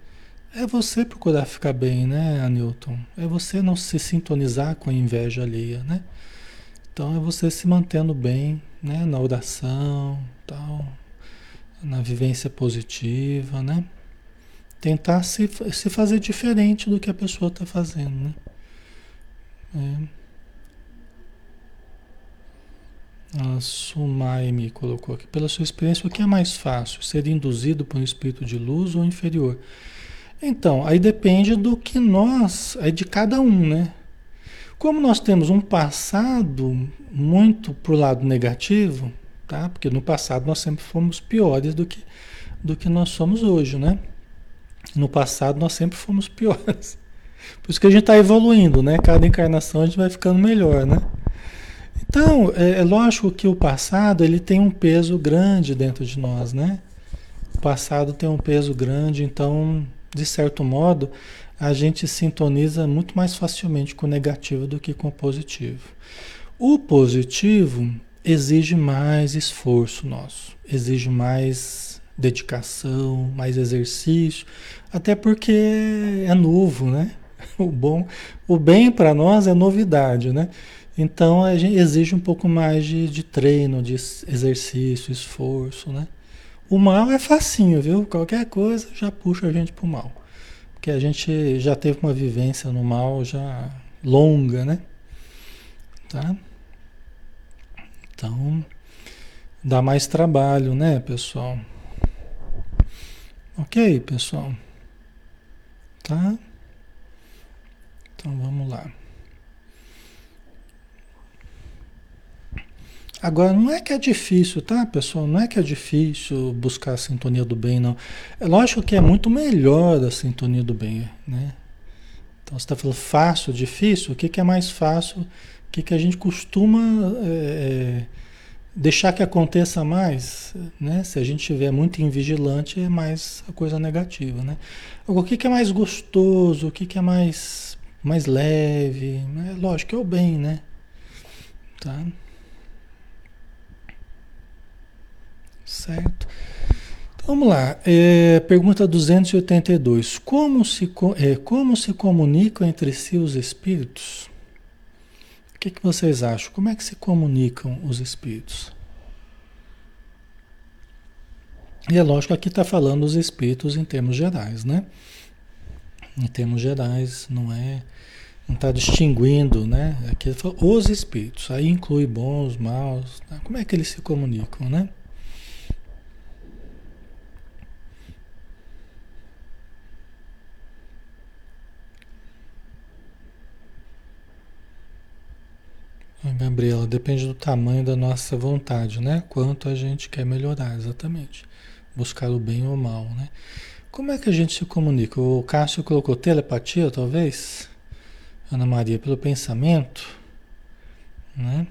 é você procurar ficar bem, né, Newton? É você não se sintonizar com a inveja alheia, né? Então é você se mantendo bem, né, na oração, tal, na vivência positiva, né? Tentar se, se fazer diferente do que a pessoa está fazendo, né? É. A Sumai me colocou aqui. Pela sua experiência, o que é mais fácil? Ser induzido por um espírito de luz ou inferior? Então, aí depende do que nós, é de cada um, né? Como nós temos um passado muito pro lado negativo, tá? Porque no passado nós sempre fomos piores do que, do que nós somos hoje, né? No passado nós sempre fomos piores. Por isso que a gente está evoluindo, né? Cada encarnação a gente vai ficando melhor, né? Então, é, é, lógico que o passado ele tem um peso grande dentro de nós, né? O passado tem um peso grande, então, de certo modo, a gente sintoniza muito mais facilmente com o negativo do que com o positivo. O positivo exige mais esforço nosso, exige mais dedicação, mais exercício, até porque é novo, né? O bom, o bem para nós é novidade, né? Então a gente exige um pouco mais de, de treino, de exercício, esforço, né? O mal é facinho, viu? Qualquer coisa já puxa a gente pro mal. Porque a gente já teve uma vivência no mal já longa, né? Tá? Então, dá mais trabalho, né, pessoal? Ok, pessoal? Tá? Então vamos lá. Agora, não é que é difícil, tá, pessoal? Não é que é difícil buscar a sintonia do bem, não. É lógico que é muito melhor a sintonia do bem, né? Então, você está falando fácil, difícil? O que, que é mais fácil? que, que a gente costuma é, deixar que aconteça mais, né? Se a gente estiver muito invigilante, é mais a coisa negativa, né? O que, que é mais gostoso, o que, que é mais, mais leve, é lógico é o bem, né? Tá? Certo? Então, vamos lá. É, pergunta 282. Como se, é, como se comunicam entre si os espíritos? que, que vocês acham? Como é que se comunicam os espíritos? E é lógico aqui está falando os espíritos em termos gerais, né? Em termos gerais, não é. Não está distinguindo, né? Aqui fala os espíritos, aí inclui bons, maus. Né? Como é que eles se comunicam, né? Gabriela, depende do tamanho da nossa vontade, né? Quanto a gente quer melhorar, exatamente. Buscar o bem ou o mal, né? Como é que a gente se comunica? O Cássio colocou telepatia, talvez? Ana Maria, pelo pensamento, né?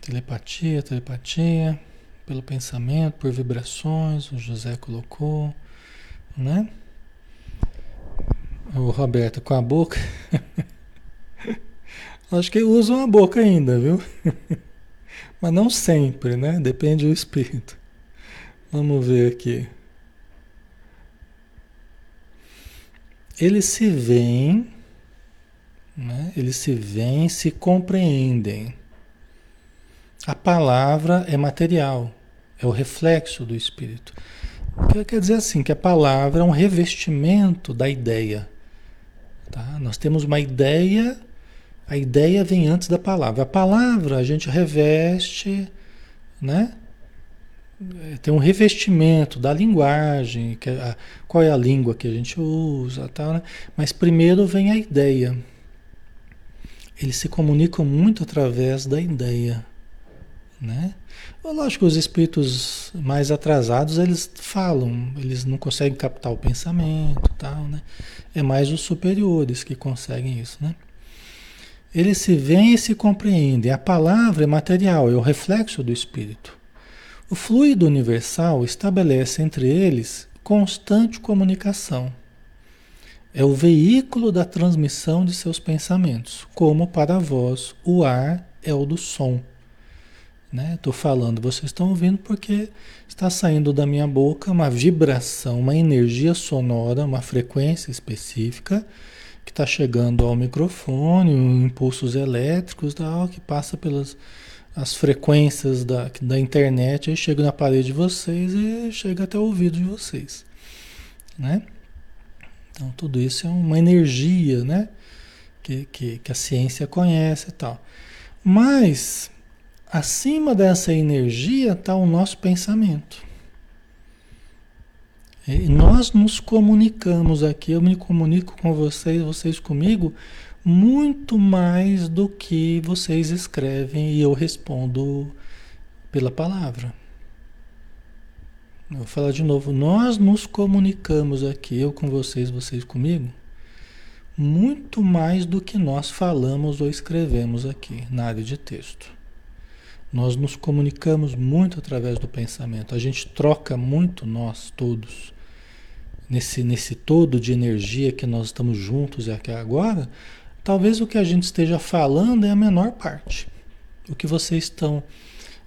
Telepatia, telepatia, pelo pensamento, por vibrações, o José colocou, né? O Roberto com a boca. Acho que usam a boca ainda, viu? Mas não sempre, né? Depende do espírito. Vamos ver aqui. Eles se veem, né? eles se veem, se compreendem. A palavra é material, é o reflexo do espírito. Quer dizer assim, que a palavra é um revestimento da ideia. Tá? Nós temos uma ideia a ideia vem antes da palavra. A palavra a gente reveste, né? Tem um revestimento da linguagem, que é a, qual é a língua que a gente usa, tal, né? Mas primeiro vem a ideia. Eles se comunicam muito através da ideia, né? Lógico, os espíritos mais atrasados, eles falam, eles não conseguem captar o pensamento, tal, né? É mais os superiores que conseguem isso, né? Eles se veem e se compreendem. A palavra é material, é o reflexo do espírito. O fluido universal estabelece entre eles constante comunicação. É o veículo da transmissão de seus pensamentos, como para vós o ar é o do som. Estou né? falando, vocês estão ouvindo porque está saindo da minha boca uma vibração, uma energia sonora, uma frequência específica que está chegando ao microfone, impulsos elétricos tal, que passa pelas as frequências da, da internet, aí chega na parede de vocês e chega até o ouvido de vocês, né? Então tudo isso é uma energia, né? Que, que, que a ciência conhece e tal. Mas acima dessa energia está o nosso pensamento. E nós nos comunicamos aqui, eu me comunico com vocês, vocês comigo, muito mais do que vocês escrevem e eu respondo pela palavra. Vou falar de novo. Nós nos comunicamos aqui, eu com vocês, vocês comigo, muito mais do que nós falamos ou escrevemos aqui na área de texto. Nós nos comunicamos muito através do pensamento. A gente troca muito, nós todos, nesse, nesse todo de energia que nós estamos juntos aqui agora, talvez o que a gente esteja falando é a menor parte. O que vocês estão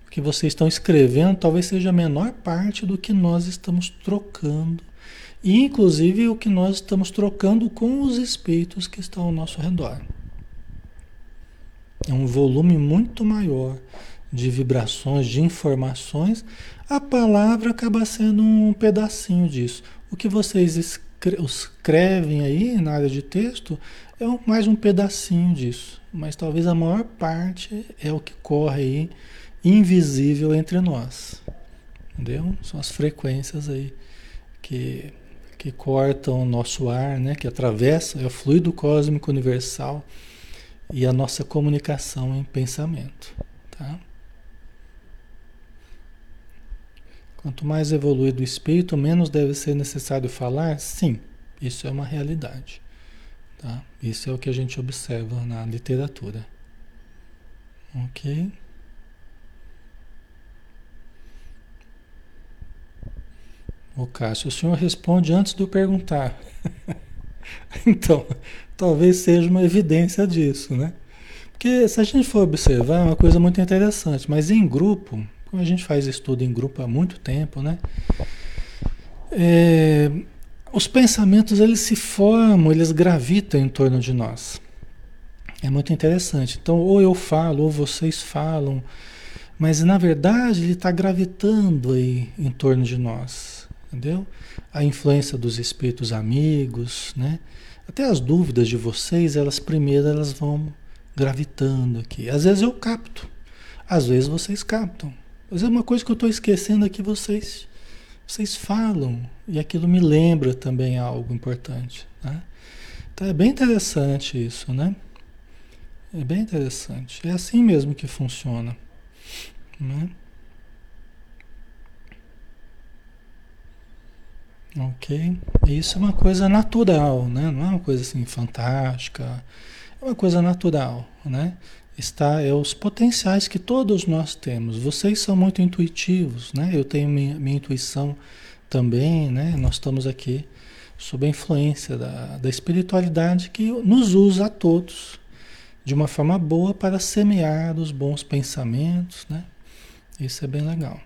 o que vocês estão escrevendo talvez seja a menor parte do que nós estamos trocando. E inclusive o que nós estamos trocando com os espíritos que estão ao nosso redor. É um volume muito maior de vibrações, de informações. A palavra acaba sendo um pedacinho disso. O que vocês escrevem aí na área de texto é mais um pedacinho disso, mas talvez a maior parte é o que corre aí invisível entre nós. Entendeu? São as frequências aí que, que cortam o nosso ar, né? que atravessam, é o fluido cósmico universal e a nossa comunicação em pensamento. Tá? Quanto mais evoluído o espírito, menos deve ser necessário falar? Sim, isso é uma realidade. Tá? Isso é o que a gente observa na literatura. Ok? O Cássio, o senhor responde antes de eu perguntar. então, talvez seja uma evidência disso, né? Porque se a gente for observar, é uma coisa muito interessante, mas em grupo, a gente faz estudo em grupo há muito tempo, né? É, os pensamentos eles se formam, eles gravitam em torno de nós. É muito interessante. Então, ou eu falo, ou vocês falam, mas na verdade ele está gravitando aí em torno de nós, entendeu? A influência dos espíritos amigos, né? Até as dúvidas de vocês, elas primeiro elas vão gravitando aqui. Às vezes eu capto, às vezes vocês captam. Vezes é uma coisa que eu estou esquecendo aqui, vocês vocês falam e aquilo me lembra também algo importante. Né? Então é bem interessante isso, né? É bem interessante. É assim mesmo que funciona. Né? Ok? Isso é uma coisa natural, né? Não é uma coisa assim fantástica. É uma coisa natural, né? Está é os potenciais que todos nós temos. Vocês são muito intuitivos, né? Eu tenho minha, minha intuição também, né? Nós estamos aqui sob a influência da, da espiritualidade que nos usa a todos de uma forma boa para semear os bons pensamentos, né? Isso é bem legal.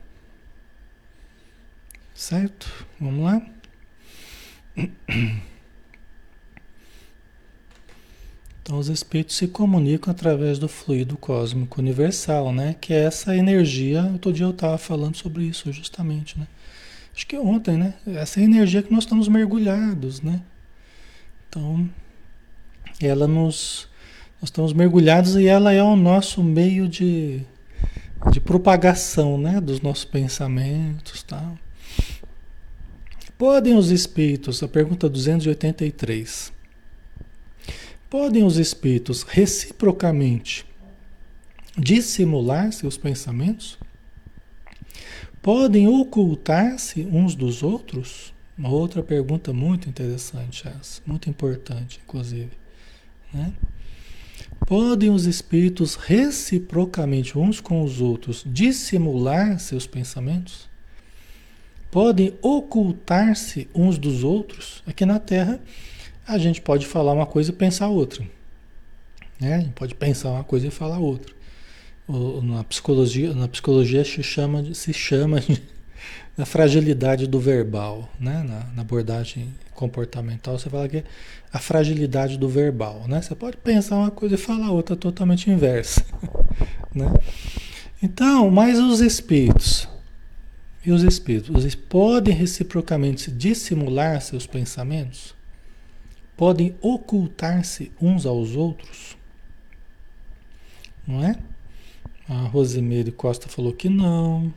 Certo? Vamos lá? Então, os espíritos se comunicam através do fluido cósmico universal, né? Que é essa energia. Outro dia eu estava falando sobre isso, justamente, né? Acho que ontem, né? Essa energia que nós estamos mergulhados, né? Então, ela nos. Nós estamos mergulhados e ela é o nosso meio de, de propagação, né? Dos nossos pensamentos, tal. Podem os espíritos, a pergunta 283 Podem os espíritos reciprocamente dissimular seus pensamentos? Podem ocultar-se uns dos outros? Uma outra pergunta muito interessante essa, muito importante, inclusive. Né? Podem os espíritos reciprocamente uns com os outros dissimular seus pensamentos? Podem ocultar-se uns dos outros? Aqui na Terra, a gente pode falar uma coisa e pensar outra. Né? A gente pode pensar uma coisa e falar outra. O, na psicologia, na psicologia se chama de, se chama de fragilidade do verbal, né? Na, na, abordagem comportamental você fala que é a fragilidade do verbal, né? Você pode pensar uma coisa e falar outra totalmente inversa, né? Então, mas os espíritos e os espíritos, podem reciprocamente dissimular seus pensamentos? Podem ocultar-se uns aos outros? Não é? A Rosimeire Costa falou que não.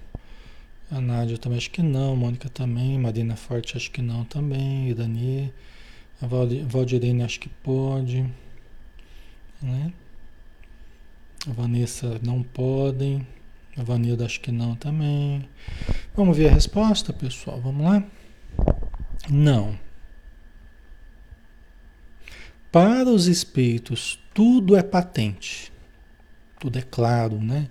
A Nádia também acho que não. Mônica também. Marina Forte acho que não também. Dani. A Valdirene acho que pode. Né? A Vanessa não podem. A Vanilda acho que não também. Vamos ver a resposta, pessoal. Vamos lá? Não. Para os espíritos, tudo é patente, tudo é claro, né?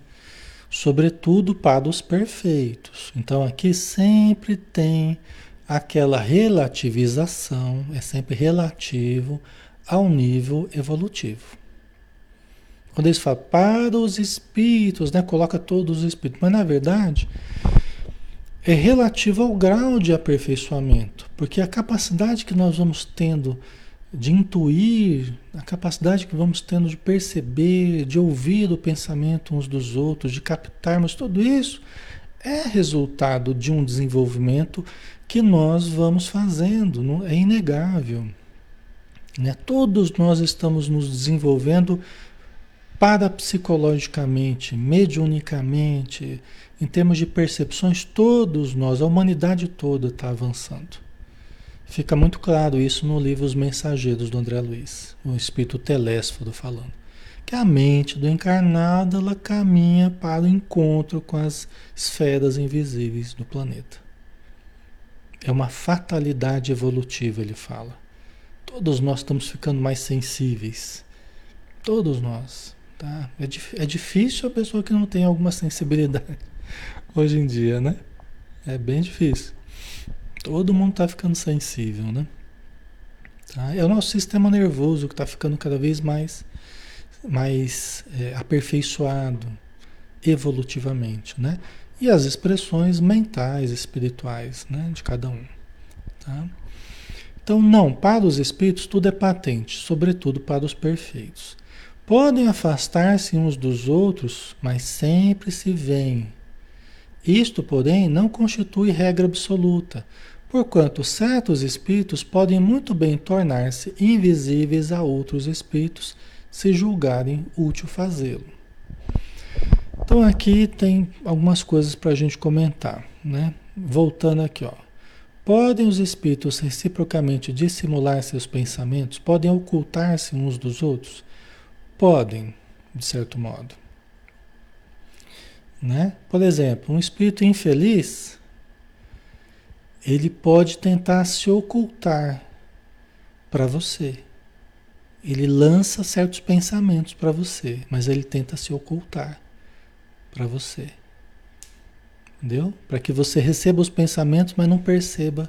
Sobretudo para os perfeitos. Então aqui sempre tem aquela relativização, é sempre relativo ao nível evolutivo. Quando eles falam para os espíritos, né, coloca todos os espíritos, mas na verdade é relativo ao grau de aperfeiçoamento, porque a capacidade que nós vamos tendo de intuir, a capacidade que vamos tendo de perceber, de ouvir o pensamento uns dos outros, de captarmos tudo isso, é resultado de um desenvolvimento que nós vamos fazendo, é inegável. Né? Todos nós estamos nos desenvolvendo parapsicologicamente, mediunicamente, em termos de percepções, todos nós, a humanidade toda está avançando. Fica muito claro isso no livro Os Mensageiros do André Luiz, o espírito telésforo falando. Que a mente do encarnado ela caminha para o encontro com as esferas invisíveis do planeta. É uma fatalidade evolutiva, ele fala. Todos nós estamos ficando mais sensíveis. Todos nós. Tá? É, é difícil a pessoa que não tem alguma sensibilidade hoje em dia, né? É bem difícil. Todo mundo está ficando sensível, né? Tá? É o nosso sistema nervoso que está ficando cada vez mais, mais é, aperfeiçoado evolutivamente, né? E as expressões mentais, espirituais, né? De cada um, tá? Então, não, para os espíritos tudo é patente, sobretudo para os perfeitos. Podem afastar-se uns dos outros, mas sempre se veem. Isto, porém, não constitui regra absoluta, porquanto certos espíritos podem muito bem tornar-se invisíveis a outros espíritos, se julgarem útil fazê-lo. Então aqui tem algumas coisas para a gente comentar, né? Voltando aqui, ó. Podem os espíritos reciprocamente dissimular seus pensamentos? Podem ocultar-se uns dos outros? Podem, de certo modo. Né? Por exemplo, um espírito infeliz, ele pode tentar se ocultar para você. Ele lança certos pensamentos para você, mas ele tenta se ocultar para você. Entendeu? Para que você receba os pensamentos, mas não perceba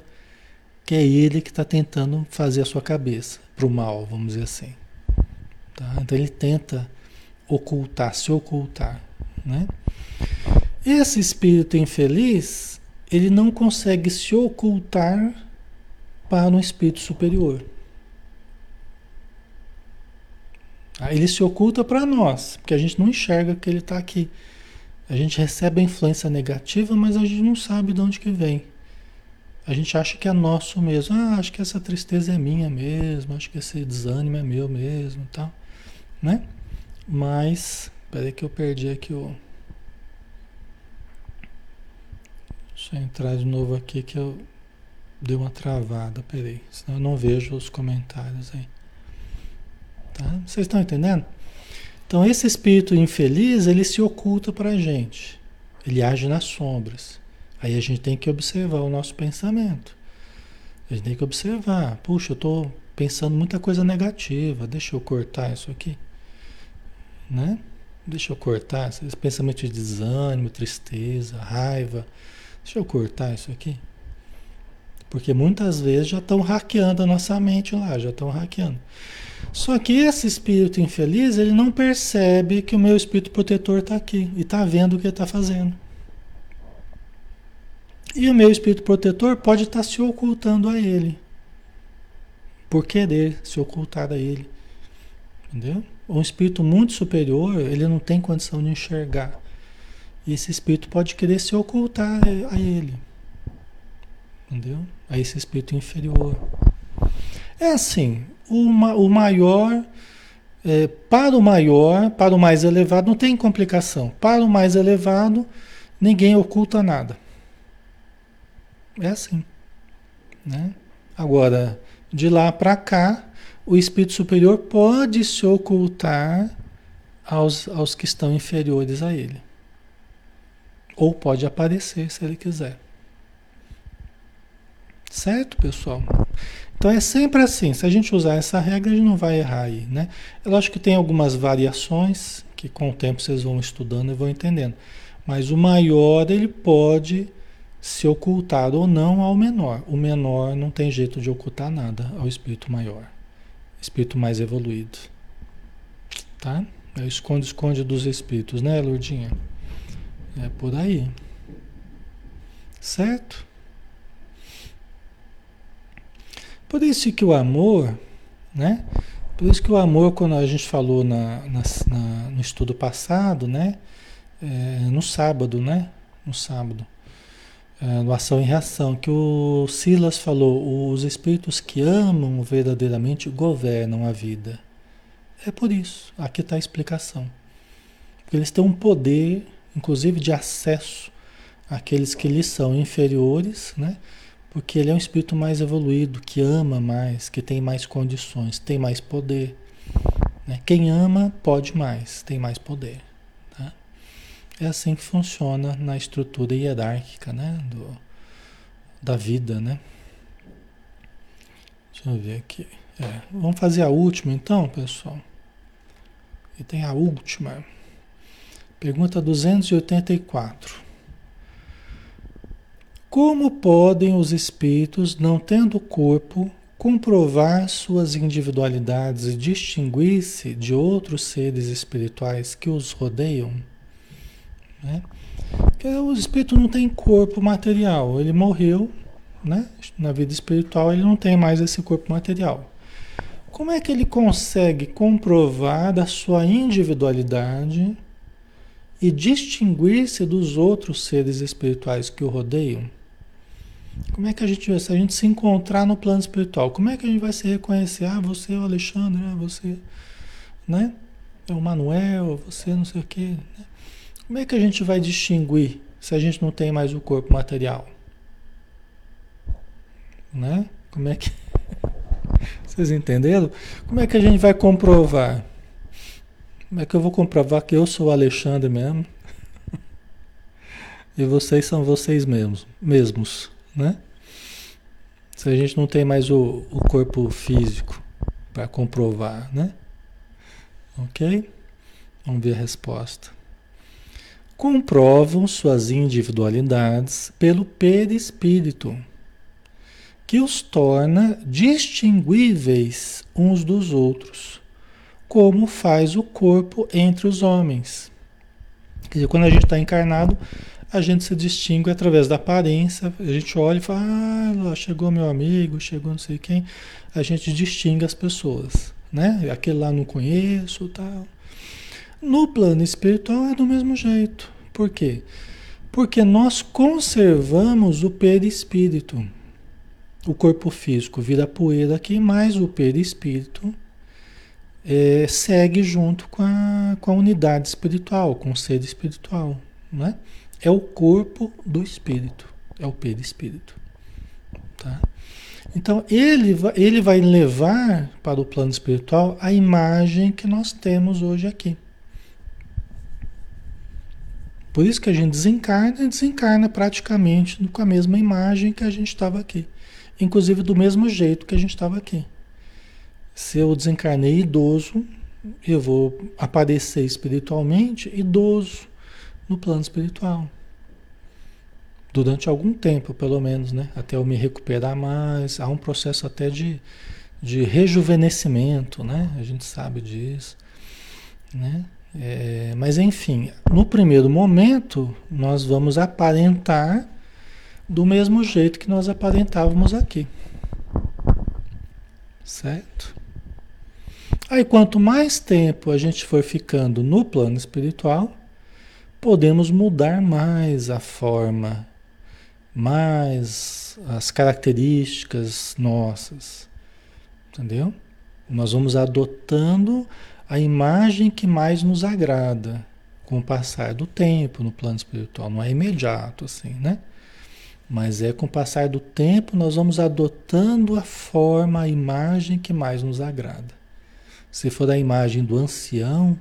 que é ele que está tentando fazer a sua cabeça para o mal, vamos dizer assim. Tá? Então ele tenta ocultar, se ocultar. Né? Esse espírito infeliz, ele não consegue se ocultar para um espírito superior. Ele se oculta para nós, porque a gente não enxerga que ele está aqui. A gente recebe a influência negativa, mas a gente não sabe de onde que vem. A gente acha que é nosso mesmo. Ah, acho que essa tristeza é minha mesmo, acho que esse desânimo é meu mesmo, tal né? Mas, peraí que eu perdi aqui o... Deixa eu entrar de novo aqui que eu dei uma travada, peraí, senão eu não vejo os comentários aí. Tá? Vocês estão entendendo? Então esse espírito infeliz, ele se oculta para a gente. Ele age nas sombras. Aí a gente tem que observar o nosso pensamento. A gente tem que observar. Puxa, eu estou pensando muita coisa negativa. Deixa eu cortar isso aqui né? Deixa eu cortar esse pensamento de desânimo, tristeza, raiva. Deixa eu cortar isso aqui. Porque muitas vezes já estão hackeando a nossa mente lá, já estão hackeando. Só que esse espírito infeliz, ele não percebe que o meu espírito protetor está aqui e está vendo o que ele está fazendo. E o meu espírito protetor pode estar tá se ocultando a ele. Por querer se ocultar a ele. Entendeu? um espírito muito superior, ele não tem condição de enxergar. Esse espírito pode querer se ocultar a ele. Entendeu? A esse espírito inferior. É assim, o, o maior, é, para o maior, para o mais elevado, não tem complicação. Para o mais elevado, ninguém oculta nada. É assim. Né? Agora, de lá para cá, o espírito superior pode se ocultar aos, aos que estão inferiores a ele. Ou pode aparecer se ele quiser. Certo, pessoal? Então é sempre assim. Se a gente usar essa regra, a gente não vai errar aí, né? Eu acho que tem algumas variações que com o tempo vocês vão estudando e vão entendendo. Mas o maior, ele pode se ocultar ou não ao menor. O menor não tem jeito de ocultar nada ao espírito maior, espírito mais evoluído. Tá? É esconde-esconde dos espíritos, né, Lourdinha? É por aí. Certo? Por isso que o amor, né? Por isso que o amor, quando a gente falou na, na, na no estudo passado, né? É, no sábado, né? No sábado é, no Ação e Reação, que o Silas falou, os espíritos que amam verdadeiramente governam a vida. É por isso, aqui está a explicação. Porque eles têm um poder, inclusive de acesso àqueles que lhes são inferiores, né? Porque ele é um espírito mais evoluído, que ama mais, que tem mais condições, tem mais poder. Né? Quem ama pode mais, tem mais poder. É assim que funciona na estrutura hierárquica né? Do, da vida, né? Deixa eu ver aqui. É, vamos fazer a última então, pessoal. E tem a última. Pergunta 284. Como podem os espíritos, não tendo corpo, comprovar suas individualidades e distinguir-se de outros seres espirituais que os rodeiam? Né? Porque o espírito não tem corpo material, ele morreu, né? na vida espiritual ele não tem mais esse corpo material. Como é que ele consegue comprovar da sua individualidade e distinguir-se dos outros seres espirituais que o rodeiam? Como é que a gente, se a gente se encontrar no plano espiritual, como é que a gente vai se reconhecer? Ah, você é o Alexandre, ah, você, né? É o Manuel, você não sei o quê. Né? Como é que a gente vai distinguir se a gente não tem mais o corpo material? Né? Como é que. Vocês entenderam? Como é que a gente vai comprovar? Como é que eu vou comprovar que eu sou o Alexandre mesmo? e vocês são vocês mesmos, mesmos, né? Se a gente não tem mais o, o corpo físico para comprovar, né? Ok? Vamos ver a resposta comprovam suas individualidades pelo perispírito, que os torna distinguíveis uns dos outros, como faz o corpo entre os homens. Quer dizer, quando a gente está encarnado, a gente se distingue através da aparência, a gente olha e fala, ah, chegou meu amigo, chegou não sei quem, a gente distingue as pessoas, né? Aquele lá não conheço, tal. No plano espiritual é do mesmo jeito. Por quê? Porque nós conservamos o perispírito. O corpo físico vira poeira aqui, mas o perispírito é, segue junto com a, com a unidade espiritual, com o ser espiritual. Né? É o corpo do espírito, é o perispírito. Tá? Então, ele, ele vai levar para o plano espiritual a imagem que nós temos hoje aqui. Por isso que a gente desencarna e desencarna praticamente com a mesma imagem que a gente estava aqui. Inclusive do mesmo jeito que a gente estava aqui. Se eu desencarnei idoso, eu vou aparecer espiritualmente idoso no plano espiritual. Durante algum tempo, pelo menos, né? Até eu me recuperar mais. Há um processo até de, de rejuvenescimento, né? A gente sabe disso, né? É, mas enfim, no primeiro momento, nós vamos aparentar do mesmo jeito que nós aparentávamos aqui. Certo? Aí, quanto mais tempo a gente for ficando no plano espiritual, podemos mudar mais a forma, mais as características nossas. Entendeu? Nós vamos adotando a imagem que mais nos agrada com o passar do tempo no plano espiritual. Não é imediato assim, né? Mas é com o passar do tempo nós vamos adotando a forma, a imagem que mais nos agrada. Se for a imagem do ancião,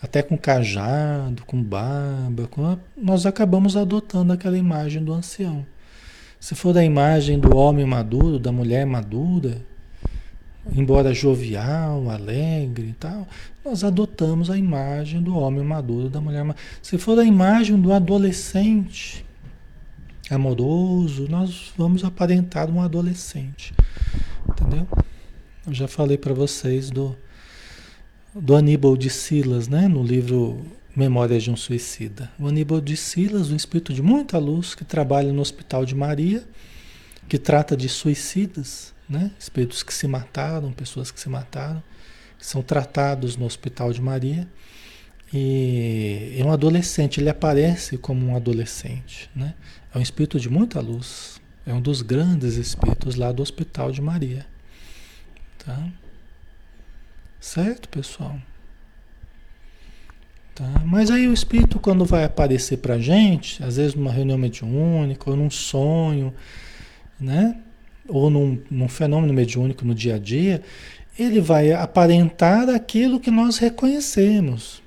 até com cajado, com barba, com nós acabamos adotando aquela imagem do ancião. Se for a imagem do homem maduro, da mulher madura, embora jovial, alegre e tal, nós adotamos a imagem do homem maduro, da mulher madura. Se for a imagem do adolescente, amoroso, nós vamos aparentar um adolescente. Entendeu? Já falei para vocês do, do Aníbal de Silas, né? no livro Memórias de um Suicida. O Aníbal de Silas, um espírito de muita luz, que trabalha no Hospital de Maria, que trata de suicidas, né? espíritos que se mataram, pessoas que se mataram, que são tratados no Hospital de Maria. E é um adolescente, ele aparece como um adolescente. Né? É um espírito de muita luz. É um dos grandes espíritos lá do Hospital de Maria. Tá? Certo, pessoal? Tá? Mas aí o espírito, quando vai aparecer para gente, às vezes numa reunião mediúnica, ou num sonho, né? ou num, num fenômeno mediúnico no dia a dia, ele vai aparentar aquilo que nós reconhecemos.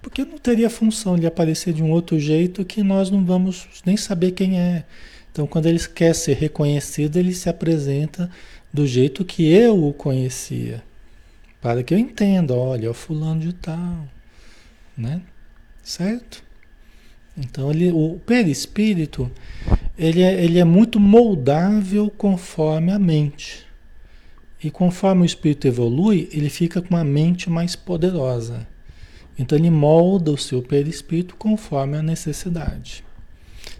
Porque não teria função de aparecer de um outro jeito que nós não vamos nem saber quem é. Então, quando ele quer ser reconhecido, ele se apresenta do jeito que eu o conhecia. Para que eu entenda, olha, o fulano de tal, né? Certo? Então ele, o perispírito, ele é, ele é muito moldável conforme a mente. E conforme o espírito evolui, ele fica com uma mente mais poderosa. Então ele molda o seu perispírito conforme a necessidade.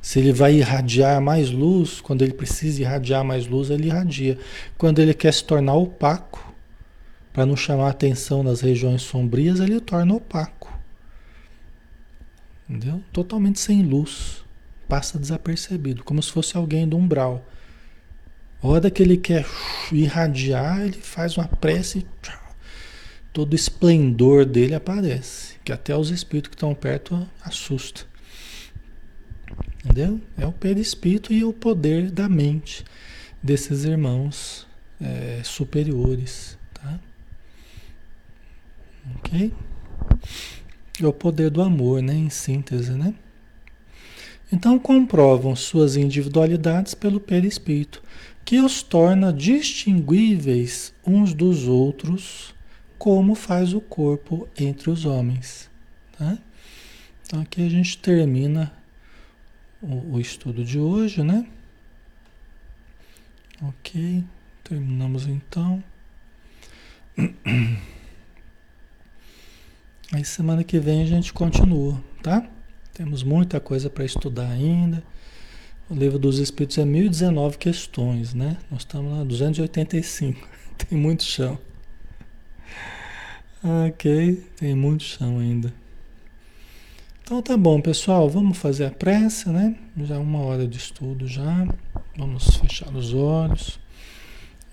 Se ele vai irradiar mais luz, quando ele precisa irradiar mais luz, ele irradia. Quando ele quer se tornar opaco, para não chamar atenção nas regiões sombrias, ele torna opaco. Entendeu? Totalmente sem luz. Passa desapercebido, como se fosse alguém do umbral. A hora que ele quer irradiar, ele faz uma prece e todo o esplendor dele aparece. Que até os espíritos que estão perto assusta. Entendeu? É o perispírito e o poder da mente desses irmãos é, superiores. Ok? É o poder do amor, né? Em síntese, né? Então comprovam suas individualidades pelo perispírito, que os torna distinguíveis uns dos outros, como faz o corpo entre os homens. Tá? Então aqui a gente termina o, o estudo de hoje, né? Ok, terminamos então. Aí semana que vem a gente continua, tá? Temos muita coisa para estudar ainda. O livro dos Espíritos é 1019 questões, né? Nós estamos na 285. Tem muito chão. Ok, tem muito chão ainda. Então tá bom, pessoal. Vamos fazer a prece, né? Já uma hora de estudo já. Vamos fechar os olhos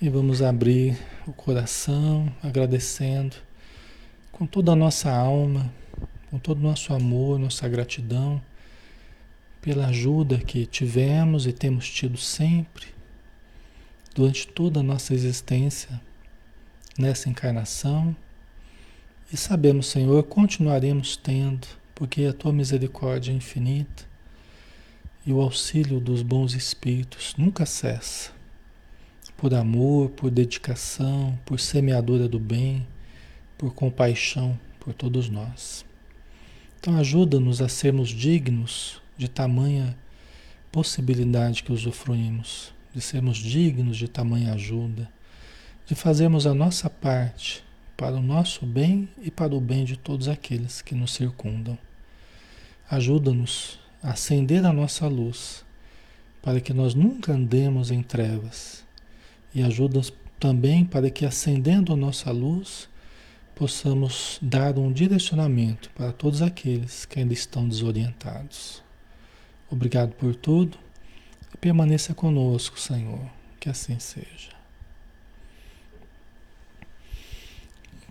e vamos abrir o coração, agradecendo com toda a nossa alma, com todo o nosso amor, nossa gratidão pela ajuda que tivemos e temos tido sempre durante toda a nossa existência nessa encarnação. E sabemos, Senhor, continuaremos tendo, porque a tua misericórdia é infinita e o auxílio dos bons espíritos nunca cessa. Por amor, por dedicação, por semeadora do bem por compaixão por todos nós. Então, ajuda-nos a sermos dignos de tamanha possibilidade que usufruímos, de sermos dignos de tamanha ajuda, de fazermos a nossa parte para o nosso bem e para o bem de todos aqueles que nos circundam. Ajuda-nos a acender a nossa luz, para que nós nunca andemos em trevas, e ajuda-nos também para que, acendendo a nossa luz, possamos dar um direcionamento para todos aqueles que ainda estão desorientados. Obrigado por tudo e permaneça conosco, Senhor, que assim seja.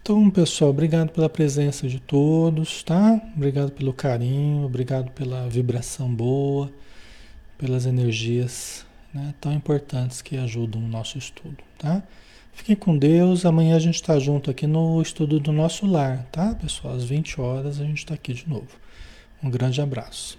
Então, pessoal, obrigado pela presença de todos, tá? Obrigado pelo carinho, obrigado pela vibração boa, pelas energias né, tão importantes que ajudam o nosso estudo, tá? Fiquem com Deus. Amanhã a gente está junto aqui no estudo do nosso lar, tá, pessoal? Às 20 horas a gente está aqui de novo. Um grande abraço.